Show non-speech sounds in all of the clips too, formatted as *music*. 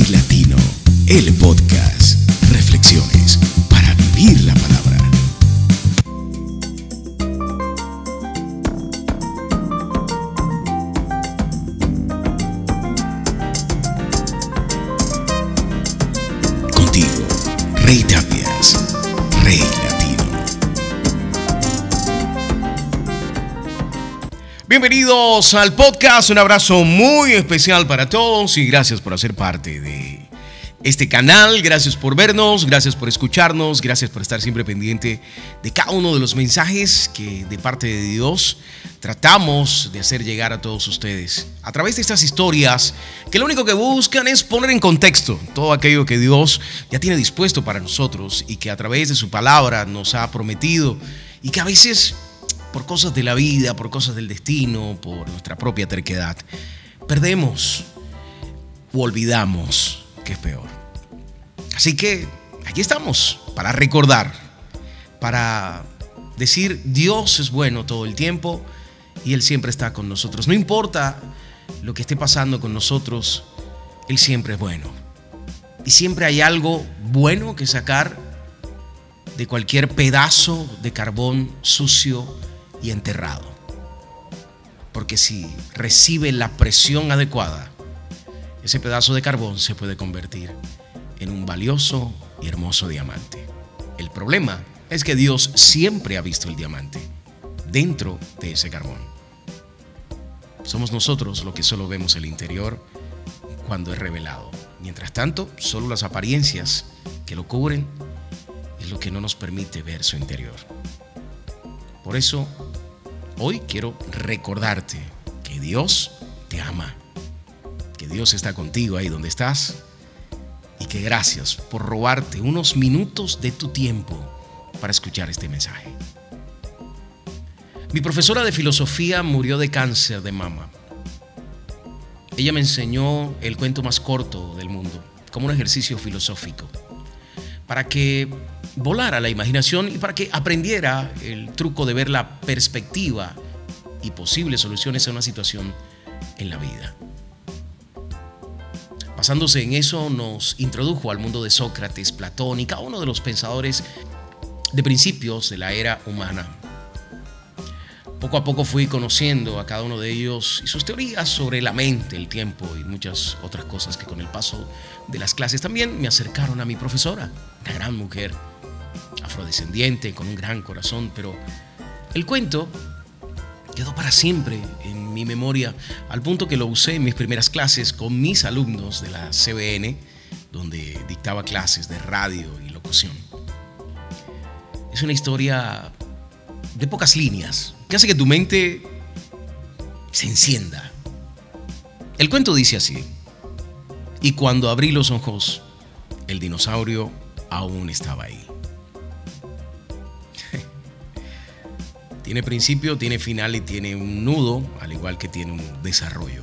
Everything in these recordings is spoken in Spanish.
Latino, el podcast. Reflexiones para vivir la palabra. Bienvenidos al podcast, un abrazo muy especial para todos y gracias por hacer parte de este canal, gracias por vernos, gracias por escucharnos, gracias por estar siempre pendiente de cada uno de los mensajes que de parte de Dios tratamos de hacer llegar a todos ustedes a través de estas historias que lo único que buscan es poner en contexto todo aquello que Dios ya tiene dispuesto para nosotros y que a través de su palabra nos ha prometido y que a veces por cosas de la vida, por cosas del destino, por nuestra propia terquedad, perdemos o olvidamos, que es peor. Así que aquí estamos para recordar, para decir Dios es bueno todo el tiempo y Él siempre está con nosotros. No importa lo que esté pasando con nosotros, Él siempre es bueno. Y siempre hay algo bueno que sacar de cualquier pedazo de carbón sucio y enterrado. Porque si recibe la presión adecuada, ese pedazo de carbón se puede convertir en un valioso y hermoso diamante. El problema es que Dios siempre ha visto el diamante dentro de ese carbón. Somos nosotros los que solo vemos el interior cuando es revelado. Mientras tanto, solo las apariencias que lo cubren es lo que no nos permite ver su interior. Por eso, hoy quiero recordarte que Dios te ama, que Dios está contigo ahí donde estás y que gracias por robarte unos minutos de tu tiempo para escuchar este mensaje. Mi profesora de filosofía murió de cáncer de mama. Ella me enseñó el cuento más corto del mundo, como un ejercicio filosófico, para que volara la imaginación y para que aprendiera el truco de ver la perspectiva y posibles soluciones a una situación en la vida. Basándose en eso, nos introdujo al mundo de Sócrates, Platón y cada uno de los pensadores de principios de la era humana. Poco a poco fui conociendo a cada uno de ellos y sus teorías sobre la mente, el tiempo y muchas otras cosas que con el paso de las clases también me acercaron a mi profesora, una gran mujer, afrodescendiente, con un gran corazón, pero el cuento quedó para siempre en mi memoria, al punto que lo usé en mis primeras clases con mis alumnos de la CBN, donde dictaba clases de radio y locución. Es una historia de pocas líneas, que hace que tu mente se encienda. El cuento dice así, y cuando abrí los ojos, el dinosaurio aún estaba ahí. Tiene principio, tiene final y tiene un nudo, al igual que tiene un desarrollo.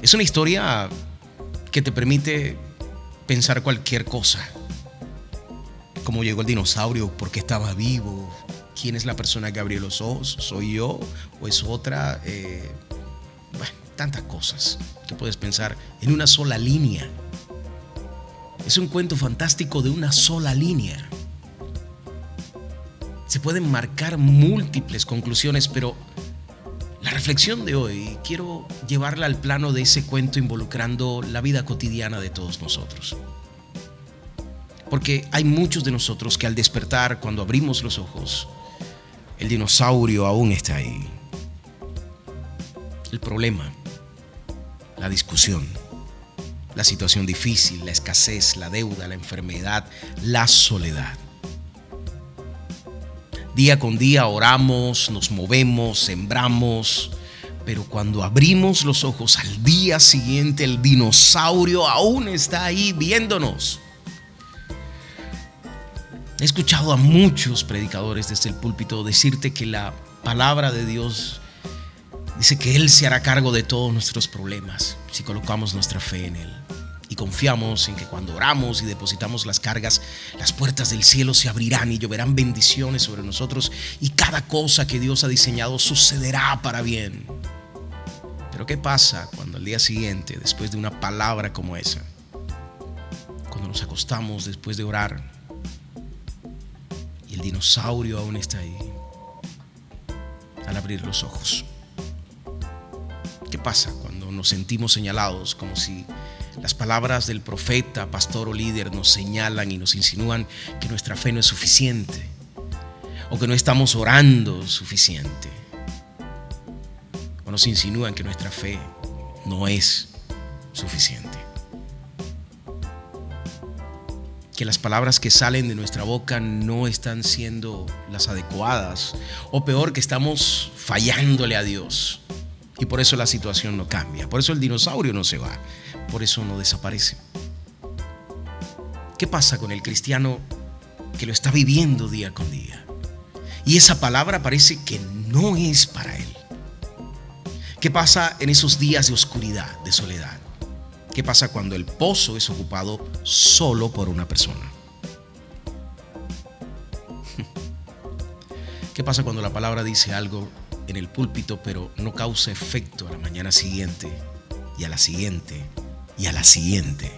Es una historia que te permite pensar cualquier cosa. ¿Cómo llegó el dinosaurio? ¿Por qué estaba vivo? ¿Quién es la persona que abrió los ojos? ¿Soy yo o es otra? Eh, tantas cosas que puedes pensar en una sola línea. Es un cuento fantástico de una sola línea se pueden marcar múltiples conclusiones, pero la reflexión de hoy quiero llevarla al plano de ese cuento involucrando la vida cotidiana de todos nosotros. Porque hay muchos de nosotros que al despertar, cuando abrimos los ojos, el dinosaurio aún está ahí. El problema, la discusión, la situación difícil, la escasez, la deuda, la enfermedad, la soledad. Día con día oramos, nos movemos, sembramos, pero cuando abrimos los ojos al día siguiente el dinosaurio aún está ahí viéndonos. He escuchado a muchos predicadores desde el púlpito decirte que la palabra de Dios dice que Él se hará cargo de todos nuestros problemas si colocamos nuestra fe en Él y confiamos en que cuando oramos y depositamos las cargas, las puertas del cielo se abrirán y lloverán bendiciones sobre nosotros y cada cosa que Dios ha diseñado sucederá para bien. Pero ¿qué pasa cuando al día siguiente, después de una palabra como esa, cuando nos acostamos después de orar y el dinosaurio aún está ahí al abrir los ojos. ¿Qué pasa cuando nos sentimos señalados como si las palabras del profeta, pastor o líder nos señalan y nos insinúan que nuestra fe no es suficiente o que no estamos orando suficiente o nos insinúan que nuestra fe no es suficiente? que las palabras que salen de nuestra boca no están siendo las adecuadas, o peor, que estamos fallándole a Dios. Y por eso la situación no cambia, por eso el dinosaurio no se va, por eso no desaparece. ¿Qué pasa con el cristiano que lo está viviendo día con día? Y esa palabra parece que no es para él. ¿Qué pasa en esos días de oscuridad, de soledad? ¿Qué pasa cuando el pozo es ocupado solo por una persona? *laughs* ¿Qué pasa cuando la palabra dice algo en el púlpito pero no causa efecto a la mañana siguiente y a la siguiente y a la siguiente?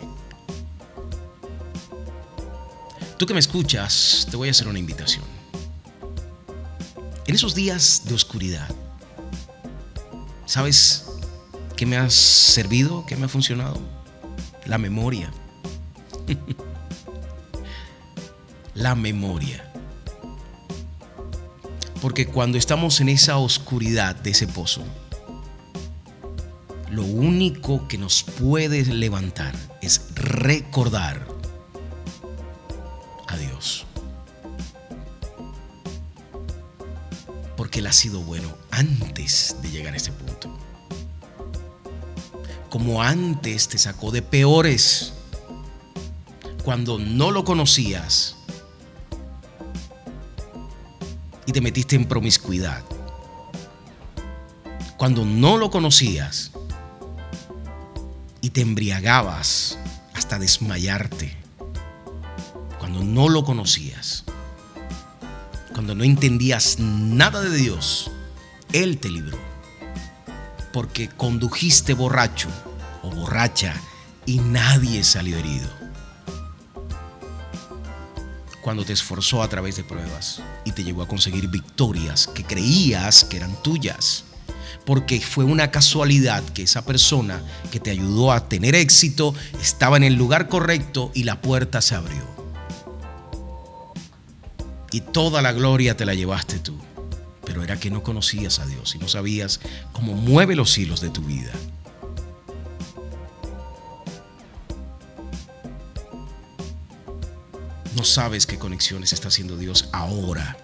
Tú que me escuchas, te voy a hacer una invitación. En esos días de oscuridad, ¿sabes ¿Qué me ha servido? ¿Qué me ha funcionado? La memoria. *laughs* la memoria. Porque cuando estamos en esa oscuridad de ese pozo, lo único que nos puede levantar es recordar a Dios. Porque Él ha sido bueno antes de llegar a ese punto como antes te sacó de peores cuando no lo conocías y te metiste en promiscuidad. Cuando no lo conocías te embriagabas hasta desmayarte. Cuando no lo conocías. Cuando no entendías nada de Dios. Él te libró porque condujiste borracho o borracha y nadie salió herido. Cuando te esforzó a través de pruebas y te llevó a conseguir victorias que creías que eran tuyas. Porque fue una casualidad que esa persona que te ayudó a tener éxito estaba en el lugar correcto y la puerta se abrió. Y toda la gloria te la llevaste tú pero era que no conocías a Dios y no sabías cómo mueve los hilos de tu vida. No sabes qué conexiones está haciendo Dios ahora.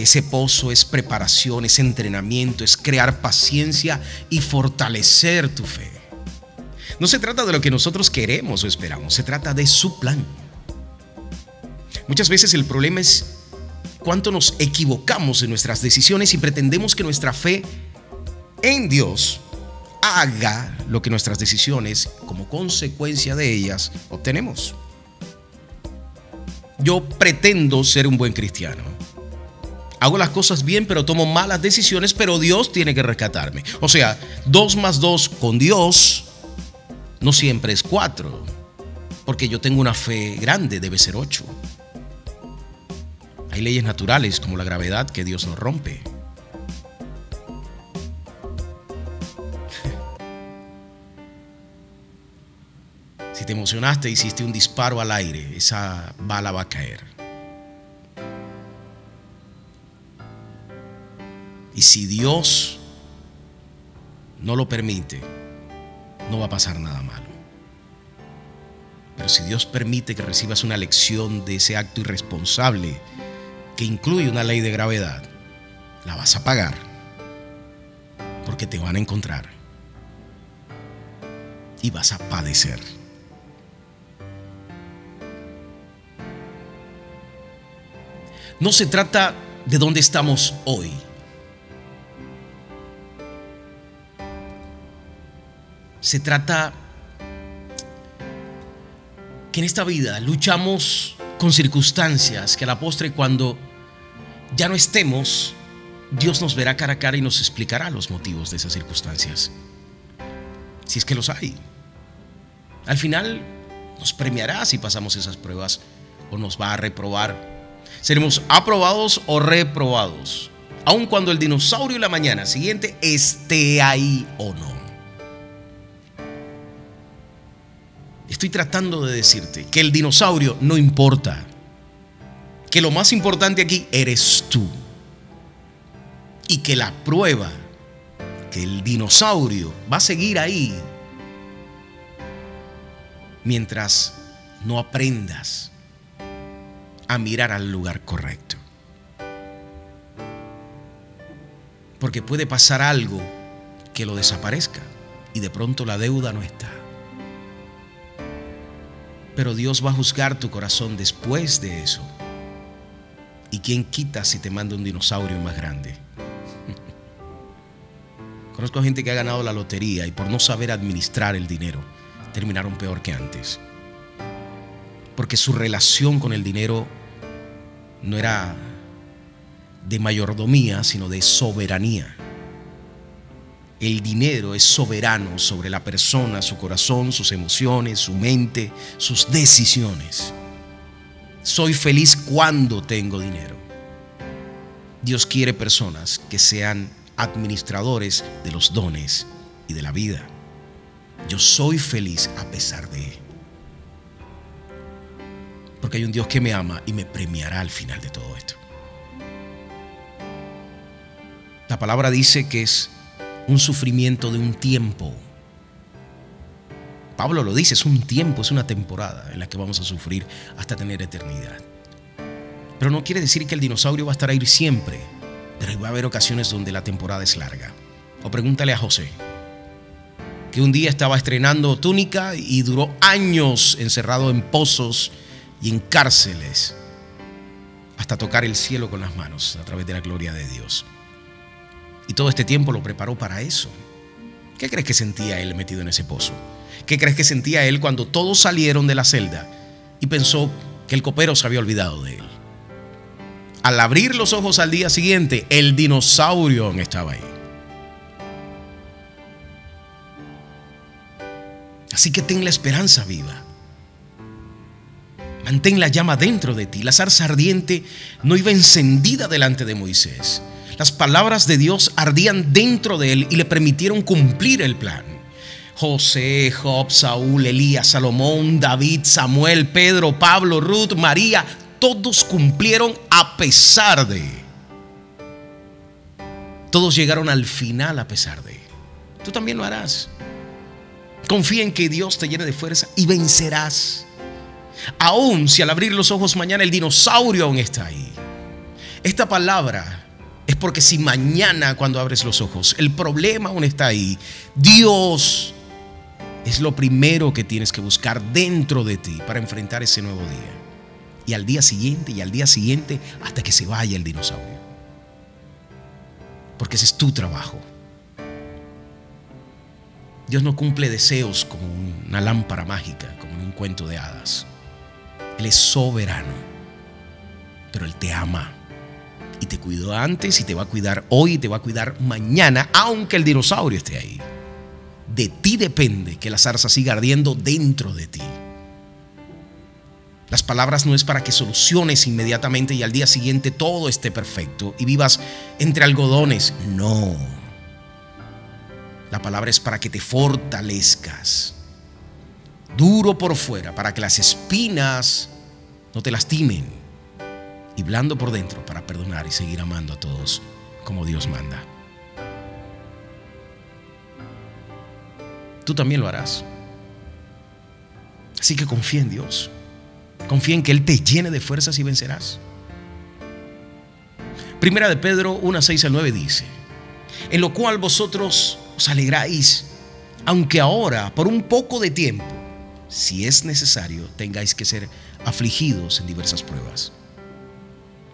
Ese pozo es preparación, es entrenamiento, es crear paciencia y fortalecer tu fe. No se trata de lo que nosotros queremos o esperamos, se trata de su plan. Muchas veces el problema es cuánto nos equivocamos en nuestras decisiones y pretendemos que nuestra fe en Dios haga lo que nuestras decisiones, como consecuencia de ellas, obtenemos. Yo pretendo ser un buen cristiano. Hago las cosas bien, pero tomo malas decisiones, pero Dios tiene que rescatarme. O sea, dos más dos con Dios no siempre es cuatro, porque yo tengo una fe grande, debe ser ocho. Hay leyes naturales como la gravedad que Dios no rompe. Si te emocionaste, hiciste un disparo al aire, esa bala va a caer. Y si Dios no lo permite, no va a pasar nada malo. Pero si Dios permite que recibas una lección de ese acto irresponsable, que incluye una ley de gravedad, la vas a pagar porque te van a encontrar y vas a padecer. No se trata de dónde estamos hoy. Se trata que en esta vida luchamos con circunstancias que a la postre cuando ya no estemos, Dios nos verá cara a cara y nos explicará los motivos de esas circunstancias. Si es que los hay. Al final nos premiará si pasamos esas pruebas o nos va a reprobar. Seremos aprobados o reprobados, aun cuando el dinosaurio la mañana siguiente esté ahí o no. Estoy tratando de decirte que el dinosaurio no importa, que lo más importante aquí eres tú y que la prueba, que el dinosaurio va a seguir ahí mientras no aprendas a mirar al lugar correcto. Porque puede pasar algo que lo desaparezca y de pronto la deuda no está. Pero Dios va a juzgar tu corazón después de eso. ¿Y quién quita si te manda un dinosaurio más grande? *laughs* Conozco gente que ha ganado la lotería y por no saber administrar el dinero terminaron peor que antes. Porque su relación con el dinero no era de mayordomía, sino de soberanía. El dinero es soberano sobre la persona, su corazón, sus emociones, su mente, sus decisiones. Soy feliz cuando tengo dinero. Dios quiere personas que sean administradores de los dones y de la vida. Yo soy feliz a pesar de. Porque hay un Dios que me ama y me premiará al final de todo esto. La palabra dice que es un sufrimiento de un tiempo. Pablo lo dice, es un tiempo, es una temporada en la que vamos a sufrir hasta tener eternidad. Pero no quiere decir que el dinosaurio va a estar ahí siempre, pero va a haber ocasiones donde la temporada es larga. O pregúntale a José que un día estaba estrenando túnica y duró años encerrado en pozos y en cárceles hasta tocar el cielo con las manos a través de la gloria de Dios. Y todo este tiempo lo preparó para eso. ¿Qué crees que sentía él metido en ese pozo? ¿Qué crees que sentía él cuando todos salieron de la celda y pensó que el copero se había olvidado de él? Al abrir los ojos al día siguiente, el dinosaurio estaba ahí. Así que ten la esperanza viva. Mantén la llama dentro de ti. La zarza ardiente no iba encendida delante de Moisés. Las palabras de Dios ardían dentro de él y le permitieron cumplir el plan. José, Job, Saúl, Elías, Salomón, David, Samuel, Pedro, Pablo, Ruth, María, todos cumplieron a pesar de. Todos llegaron al final a pesar de. Tú también lo harás. Confía en que Dios te llene de fuerza y vencerás. Aún si al abrir los ojos mañana el dinosaurio aún está ahí. Esta palabra es porque si mañana cuando abres los ojos el problema aún está ahí, Dios es lo primero que tienes que buscar dentro de ti para enfrentar ese nuevo día. Y al día siguiente y al día siguiente hasta que se vaya el dinosaurio. Porque ese es tu trabajo. Dios no cumple deseos como una lámpara mágica, como en un cuento de hadas. Él es soberano, pero Él te ama te cuidó antes y te va a cuidar hoy y te va a cuidar mañana, aunque el dinosaurio esté ahí. De ti depende que la zarza siga ardiendo dentro de ti. Las palabras no es para que soluciones inmediatamente y al día siguiente todo esté perfecto y vivas entre algodones. No. La palabra es para que te fortalezcas. Duro por fuera, para que las espinas no te lastimen. Y blando por dentro para perdonar y seguir amando a todos como Dios manda. Tú también lo harás. Así que confía en Dios. Confía en que Él te llene de fuerzas y vencerás. Primera de Pedro 1, 6 al 9 dice, en lo cual vosotros os alegráis, aunque ahora, por un poco de tiempo, si es necesario, tengáis que ser afligidos en diversas pruebas,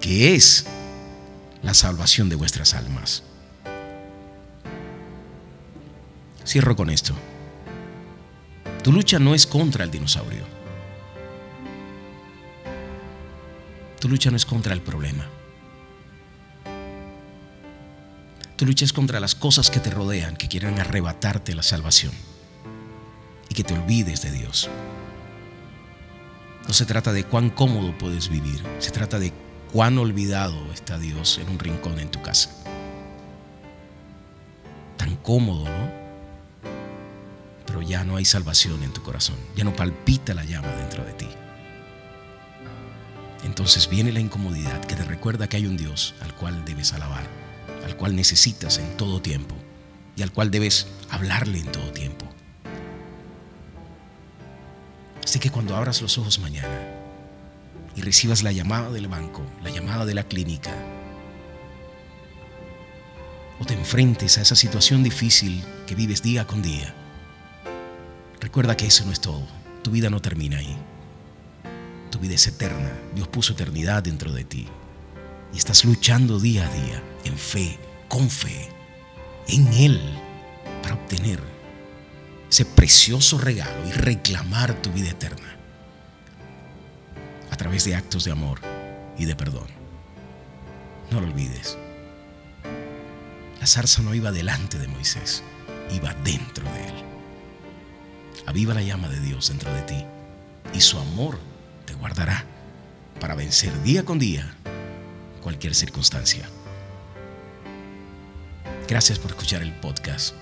que es la salvación de vuestras almas. Cierro con esto. Tu lucha no es contra el dinosaurio. Tu lucha no es contra el problema. Tu lucha es contra las cosas que te rodean, que quieren arrebatarte la salvación y que te olvides de Dios. No se trata de cuán cómodo puedes vivir, se trata de cuán olvidado está Dios en un rincón en tu casa. Tan cómodo, ¿no? Pero ya no hay salvación en tu corazón, ya no palpita la llama dentro de ti. Entonces viene la incomodidad que te recuerda que hay un Dios al cual debes alabar al cual necesitas en todo tiempo y al cual debes hablarle en todo tiempo. Así que cuando abras los ojos mañana y recibas la llamada del banco, la llamada de la clínica, o te enfrentes a esa situación difícil que vives día con día, recuerda que eso no es todo. Tu vida no termina ahí. Tu vida es eterna. Dios puso eternidad dentro de ti y estás luchando día a día en fe, con fe, en Él, para obtener ese precioso regalo y reclamar tu vida eterna través de actos de amor y de perdón. No lo olvides. La zarza no iba delante de Moisés, iba dentro de él. Aviva la llama de Dios dentro de ti y su amor te guardará para vencer día con día cualquier circunstancia. Gracias por escuchar el podcast.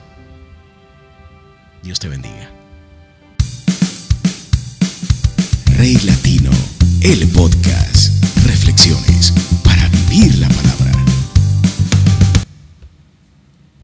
Dios te bendiga. Rey Latino, el podcast. Reflexiones para vivir la palabra.